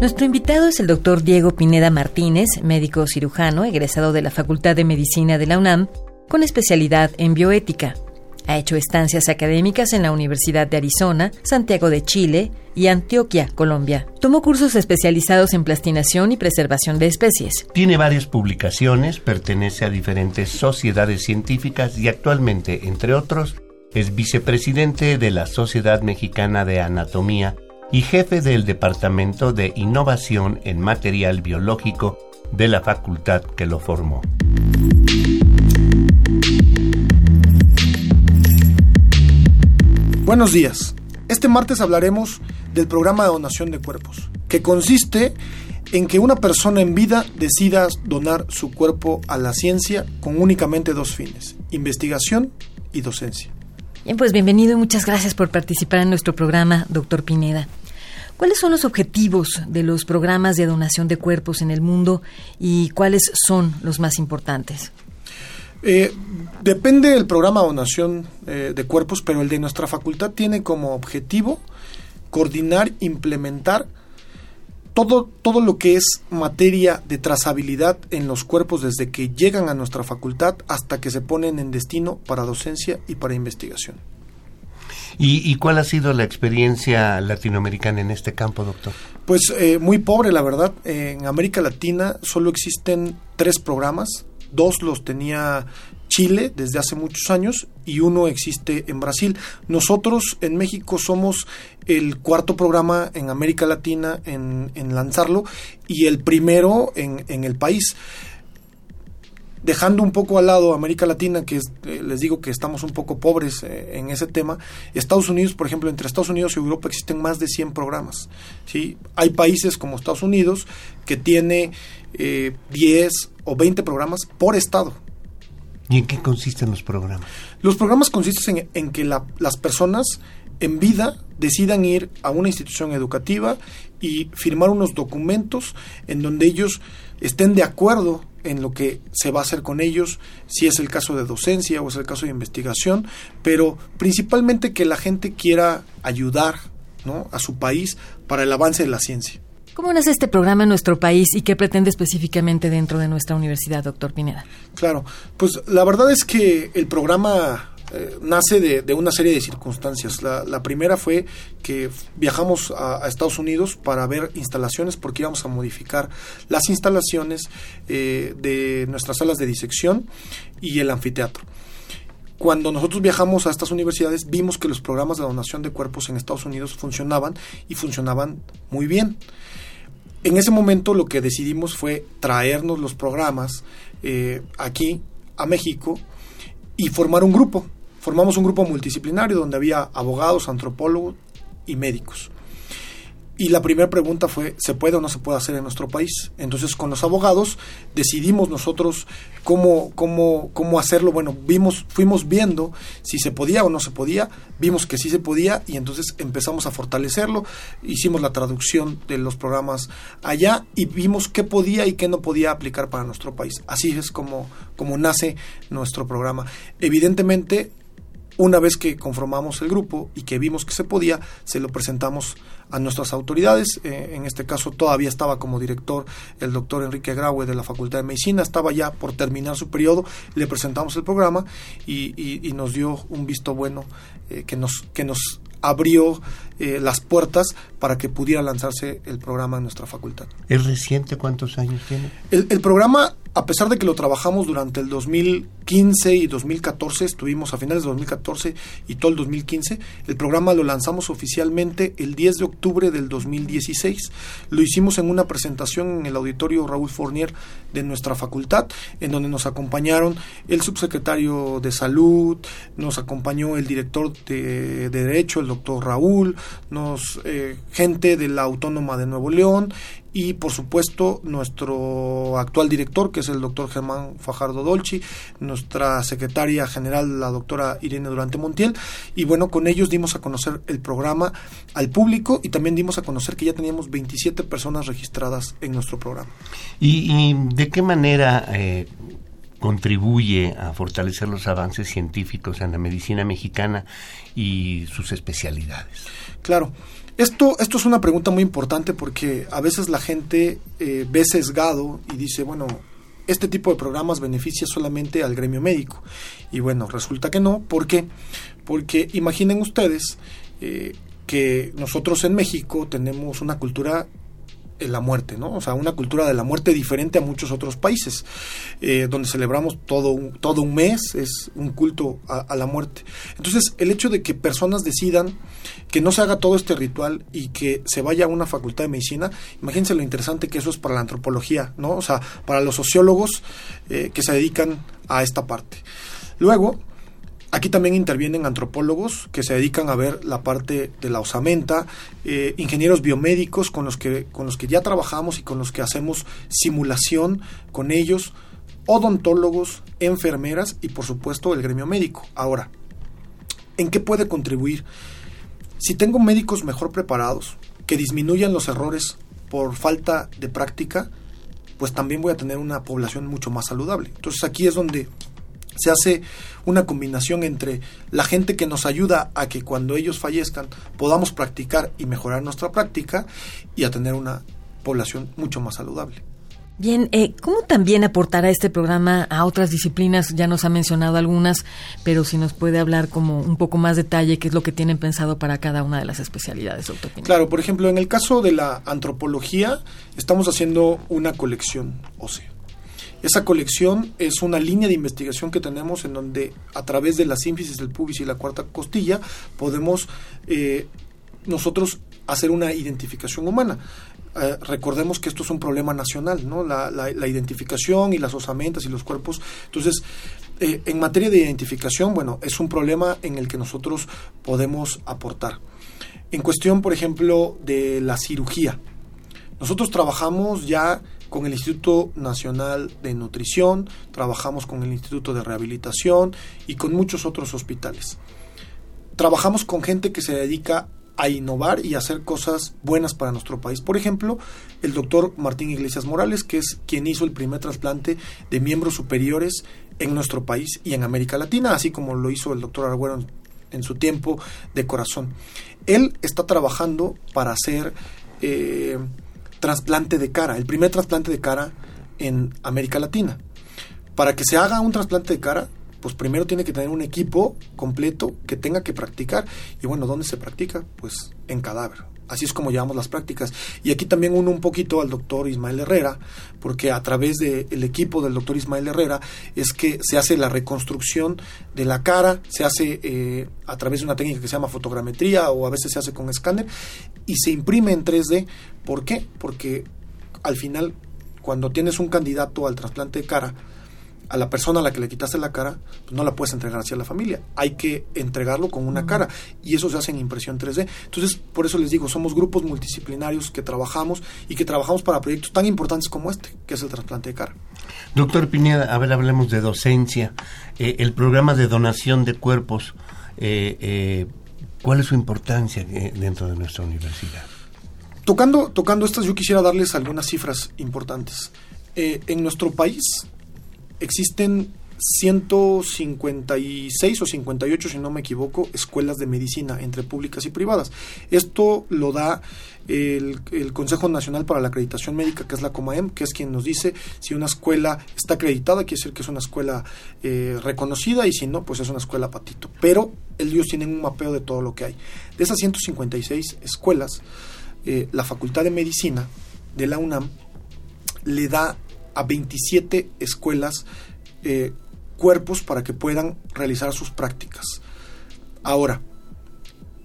Nuestro invitado es el doctor Diego Pineda Martínez, médico cirujano, egresado de la Facultad de Medicina de la UNAM, con especialidad en bioética. Ha hecho estancias académicas en la Universidad de Arizona, Santiago de Chile y Antioquia, Colombia. Tomó cursos especializados en plastinación y preservación de especies. Tiene varias publicaciones, pertenece a diferentes sociedades científicas y actualmente, entre otros, es vicepresidente de la Sociedad Mexicana de Anatomía y jefe del Departamento de Innovación en Material Biológico de la facultad que lo formó. Buenos días. Este martes hablaremos del programa de donación de cuerpos, que consiste en que una persona en vida decida donar su cuerpo a la ciencia con únicamente dos fines, investigación y docencia. Bien, pues bienvenido y muchas gracias por participar en nuestro programa, doctor Pineda. ¿Cuáles son los objetivos de los programas de donación de cuerpos en el mundo y cuáles son los más importantes? Eh, depende del programa de donación eh, de cuerpos, pero el de nuestra facultad tiene como objetivo coordinar, implementar todo, todo lo que es materia de trazabilidad en los cuerpos desde que llegan a nuestra facultad hasta que se ponen en destino para docencia y para investigación. ¿Y, cuál ha sido la experiencia latinoamericana en este campo, doctor? Pues eh, muy pobre, la verdad. en América Latina solo existen tres programas. Dos los tenía Chile desde hace muchos años y uno existe en Brasil. Nosotros en México somos el cuarto programa en América Latina en, lanzarlo y el primero en el país dejando un poco al lado América Latina, que eh, les digo que estamos un poco pobres eh, en ese tema, Estados Unidos, por ejemplo, entre Estados Unidos y Europa existen más de 100 programas. ¿sí? Hay países como Estados Unidos que tiene 10 eh, o 20 programas por estado. ¿Y en qué consisten los programas? Los programas consisten en, que las personas en vida decidan ir a una institución educativa y firmar unos documentos en donde ellos estén de acuerdo en lo que se va a hacer con ellos, si es el caso de docencia o es el caso de investigación, pero principalmente que la gente quiera ayudar ¿no? a su país para el avance de la ciencia. ¿Cómo nace este programa en nuestro país y qué pretende específicamente dentro de nuestra universidad, doctor Pineda? Claro, pues la verdad es que el programa eh, nace de, una serie de circunstancias. La, primera fue que viajamos a, Estados Unidos para ver instalaciones porque íbamos a modificar las instalaciones eh, de nuestras salas de disección y el anfiteatro. Cuando nosotros viajamos a estas universidades vimos que los programas de donación de cuerpos en Estados Unidos funcionaban y funcionaban muy bien. En ese momento lo que decidimos fue traernos los programas eh, aquí a México y formar un grupo formamos un grupo multidisciplinario donde había abogados, antropólogos y médicos. Y la primera pregunta fue, ¿se puede o no se puede hacer en nuestro país? Entonces, con los abogados decidimos nosotros cómo, cómo, cómo hacerlo. Bueno, vimos, fuimos viendo si se podía o no se podía, vimos que sí se podía y entonces empezamos a fortalecerlo, hicimos la traducción de los programas allá y vimos qué podía y qué no podía aplicar para nuestro país. Así es como, como nace nuestro programa. Evidentemente, una vez que conformamos el grupo y que vimos que se podía, se lo presentamos a nuestras autoridades. Eh, en este caso todavía estaba como director el doctor Enrique Graue de la Facultad de Medicina, estaba ya por terminar su periodo, le presentamos el programa y, nos dio un visto bueno eh, que, nos, que nos abrió eh, las puertas para que pudiera lanzarse el programa en nuestra facultad. ¿Es reciente? ¿Cuántos años tiene? El, programa a pesar de que lo trabajamos durante el 2015 y 2014, estuvimos a finales de 2014 y todo el 2015, el programa lo lanzamos oficialmente el 10 de octubre del 2016. Lo hicimos en una presentación en el auditorio Raúl Fournier de nuestra facultad, en donde nos acompañaron el subsecretario de Salud, nos acompañó el director de, Derecho, el doctor Raúl, nos eh, gente de la Autónoma de Nuevo León y por supuesto nuestro actual director que es el doctor Germán Fajardo Dolci, nuestra secretaria general la doctora Irene Durante Montiel y bueno con ellos dimos a conocer el programa al público y también dimos a conocer que ya teníamos 27 personas registradas en nuestro programa. ¿Y, de qué manera eh, contribuye a fortalecer los avances científicos en la medicina mexicana y sus especialidades? Claro. Esto, esto es una pregunta muy importante porque a veces la gente eh, ve sesgado y dice, bueno, este tipo de programas beneficia solamente al gremio médico. Y bueno, resulta que no. ¿Por qué? Porque imaginen ustedes eh, que nosotros en México tenemos una cultura la muerte, ¿no? O sea, una cultura de la muerte diferente a muchos otros países, eh, donde celebramos todo un, todo un mes, es un culto a, la muerte. Entonces, el hecho de que personas decidan que no se haga todo este ritual y que se vaya a una facultad de medicina, imagínense lo interesante que eso es para la antropología, ¿no? O sea, para los sociólogos eh, que se dedican a esta parte. Luego, Aquí también intervienen antropólogos que se dedican a ver la parte de la osamenta, eh, ingenieros biomédicos con los, que, con los que ya trabajamos y con los que hacemos simulación con ellos, odontólogos, enfermeras y por supuesto el gremio médico. Ahora, ¿en qué puede contribuir? Si tengo médicos mejor preparados, que disminuyan los errores por falta de práctica, pues también voy a tener una población mucho más saludable. Entonces aquí es donde se hace una combinación entre la gente que nos ayuda a que cuando ellos fallezcan podamos practicar y mejorar nuestra práctica y a tener una población mucho más saludable. Bien, eh, ¿cómo también aportará este programa a otras disciplinas? Ya nos ha mencionado algunas, pero si nos puede hablar como un poco más detalle qué es lo que tienen pensado para cada una de las especialidades, doctor. Claro, por ejemplo, en el caso de la antropología, estamos haciendo una colección ósea. Esa colección es una línea de investigación que tenemos en donde a través de la sínfisis del pubis y la cuarta costilla podemos eh, nosotros hacer una identificación humana. Eh, recordemos que esto es un problema nacional, ¿no? La, identificación y las osamentas y los cuerpos. Entonces, eh, en materia de identificación, bueno, es un problema en el que nosotros podemos aportar. En cuestión, por ejemplo, de la cirugía. Nosotros trabajamos ya con el Instituto Nacional de Nutrición, trabajamos con el Instituto de Rehabilitación y con muchos otros hospitales. Trabajamos con gente que se dedica a innovar y hacer cosas buenas para nuestro país. Por ejemplo, el doctor Martín Iglesias Morales, que es quien hizo el primer trasplante de miembros superiores en nuestro país y en América Latina, así como lo hizo el doctor Arguero en, su tiempo de corazón. Él está trabajando para hacer eh, trasplante de cara, el primer trasplante de cara en América Latina. Para que se haga un trasplante de cara, pues primero tiene que tener un equipo completo que tenga que practicar. Y bueno, ¿dónde se practica? Pues en cadáver. Así es como llevamos las prácticas. Y aquí también uno un poquito al doctor Ismael Herrera, porque a través del equipo del doctor Ismael Herrera es que se hace la reconstrucción de la cara, se hace eh, a través de una técnica que se llama fotogrametría o a veces se hace con escáner y se imprime en 3D. ¿Por qué? Porque al final, cuando tienes un candidato al trasplante de cara, a la persona a la que le quitaste la cara, pues no la puedes entregar hacia la familia. Hay que entregarlo con una cara. Y eso se hace en impresión 3D. Entonces, por eso les digo, somos grupos multidisciplinarios que trabajamos y que trabajamos para proyectos tan importantes como este, que es el trasplante de cara. Doctor Pineda, a ver, hablemos de docencia. Eh, el programa de donación de cuerpos, eh, eh, ¿cuál es su importancia dentro de nuestra universidad? Tocando, tocando estas, yo quisiera darles algunas cifras importantes. en nuestro país existen 156 o 58, si no me equivoco, escuelas de medicina entre públicas y privadas. Esto lo da el, Consejo Nacional para la Acreditación Médica, que es la COMAEM, que es quien nos dice si una escuela está acreditada, quiere decir que es una escuela eh, reconocida, y si no, pues es una escuela patito. Pero ellos tienen un mapeo de todo lo que hay. De esas 156 escuelas, eh, la Facultad de Medicina de la UNAM le da a 27 escuelas eh, cuerpos para que puedan realizar sus prácticas. Ahora,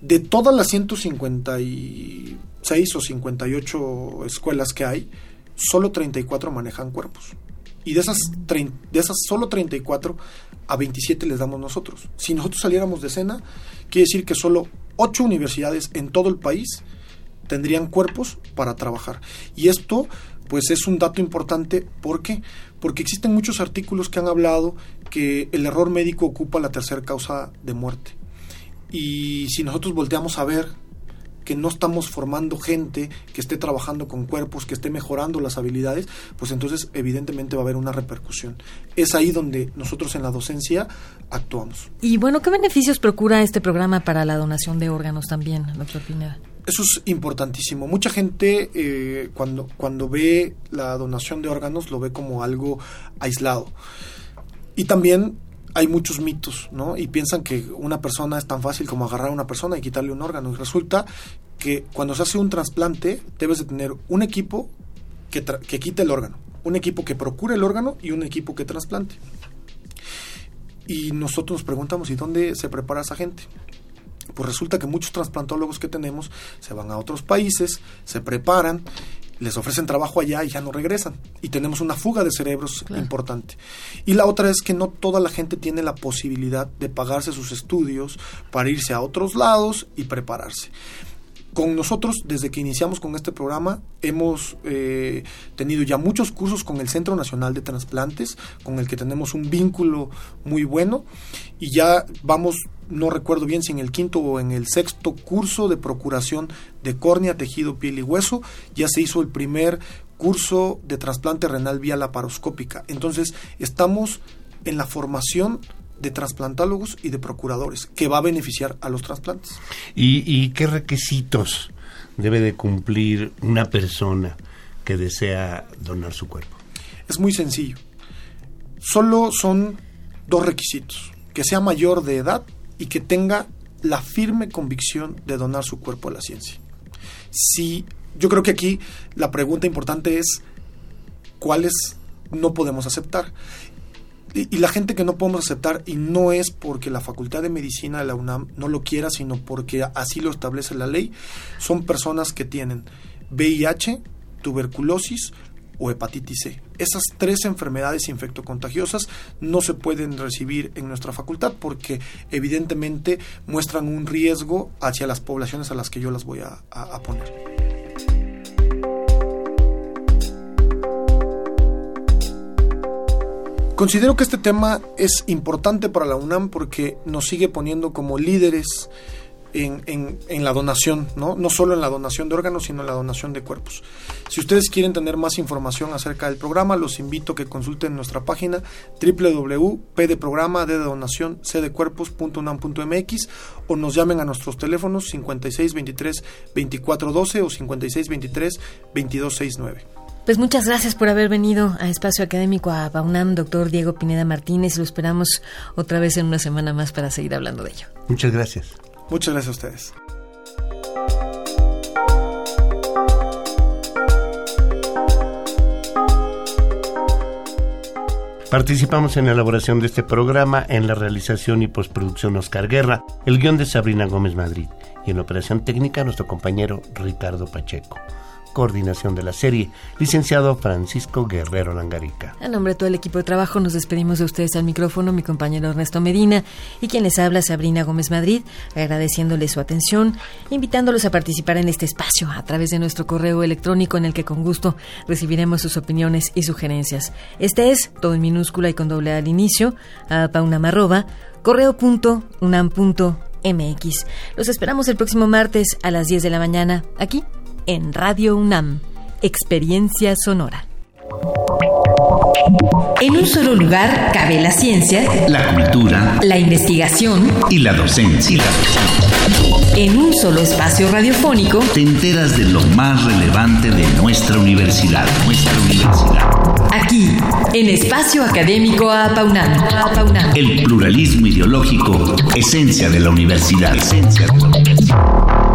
de todas las 156 o 58 escuelas que hay, solo 34 manejan cuerpos. Y de esas, de esas solo 34, a 27 les damos nosotros. Si nosotros saliéramos de escena, quiere decir que solo 8 universidades en todo el país tendrían cuerpos para trabajar. Y esto, pues es un dato importante. ¿Por qué? Porque existen muchos artículos que han hablado que el error médico ocupa la tercera causa de muerte. Y si nosotros volteamos a ver que no estamos formando gente que esté trabajando con cuerpos, que esté mejorando las habilidades, pues entonces evidentemente va a haber una repercusión. Es ahí donde nosotros en la docencia actuamos. Y bueno, ¿qué beneficios procura este programa para la donación de órganos también, doctor Pineda? Eso es importantísimo. Mucha gente eh, cuando, cuando ve la donación de órganos lo ve como algo aislado. Y también hay muchos mitos, ¿no? Y piensan que una persona es tan fácil como agarrar a una persona y quitarle un órgano. Y resulta que cuando se hace un trasplante debes de tener un equipo que, que quite el órgano, un equipo que procure el órgano y un equipo que trasplante. Y nosotros nos preguntamos, ¿y dónde se prepara esa gente? Pues resulta que muchos trasplantólogos que tenemos se van a otros países, se preparan les ofrecen trabajo allá y ya no regresan. Y tenemos una fuga de cerebros importante. Y la otra es que no toda la gente tiene la posibilidad de pagarse sus estudios para irse a otros lados y prepararse. Con nosotros, desde que iniciamos con este programa, hemos eh, tenido ya muchos cursos con el Centro Nacional de Transplantes, con el que tenemos un vínculo muy bueno, y ya vamos, no recuerdo bien si en el quinto o en el sexto curso de procuración de córnea, tejido, piel y hueso, ya se hizo el primer curso de trasplante renal vía laparoscópica. Entonces, estamos en la formación de trasplantólogos y de procuradores, que va a beneficiar a los trasplantes. ¿Y, qué requisitos debe de cumplir una persona que desea donar su cuerpo? Es muy sencillo. Solo son dos requisitos. Que sea mayor de edad y que tenga la firme convicción de donar su cuerpo a la ciencia. Si, yo creo que aquí la pregunta importante es cuáles no podemos aceptar y, la gente que no podemos aceptar, y no es porque la Facultad de Medicina de la UNAM no lo quiera, sino porque así lo establece la ley, son personas que tienen VIH, tuberculosis o hepatitis C. Esas tres enfermedades infectocontagiosas no se pueden recibir en nuestra facultad porque evidentemente muestran un riesgo hacia las poblaciones a las que yo las voy a poner. Considero que este tema es importante para la UNAM porque nos sigue poniendo como líderes en, la donación, ¿no? no solo en la donación de órganos, sino en la donación de cuerpos. Si ustedes quieren tener más información acerca del programa, los invito a que consulten nuestra página www.pdeprograma de donación cdecuerpos.unam.mx o nos llamen a nuestros teléfonos 5623 2412 o 5623 2269. Pues muchas gracias por haber venido a Espacio Académico a Baunam, doctor Diego Pineda Martínez. Lo esperamos otra vez en una semana más para seguir hablando de ello. Muchas gracias. Muchas gracias a ustedes. Participamos en la elaboración de este programa, en la realización y postproducción Oscar Guerra, el guion de Sabrina Gómez Madrid y en la operación técnica nuestro compañero Ricardo Pacheco coordinación de la serie, licenciado Francisco Guerrero Langarica. A nombre de todo el equipo de trabajo nos despedimos de ustedes al micrófono, mi compañero Ernesto Medina y quien les habla Sabrina Gómez Madrid, agradeciéndoles su atención, invitándolos a participar en este espacio a través de nuestro correo electrónico en el que con gusto recibiremos sus opiniones y sugerencias. Este es, todo en minúscula y con doble al inicio, a paunamarroba, correo.unam.mx. Los esperamos el próximo martes a las 10 de la mañana, aquí en Radio UNAM, Experiencia Sonora. En un solo lugar cabe la ciencia, la cultura, la investigación y la docencia. En un solo espacio radiofónico te enteras de lo más relevante de nuestra universidad, nuestra universidad. Aquí, en Espacio Académico Apaunam. El pluralismo ideológico, esencia de la universidad. Esencia de la universidad.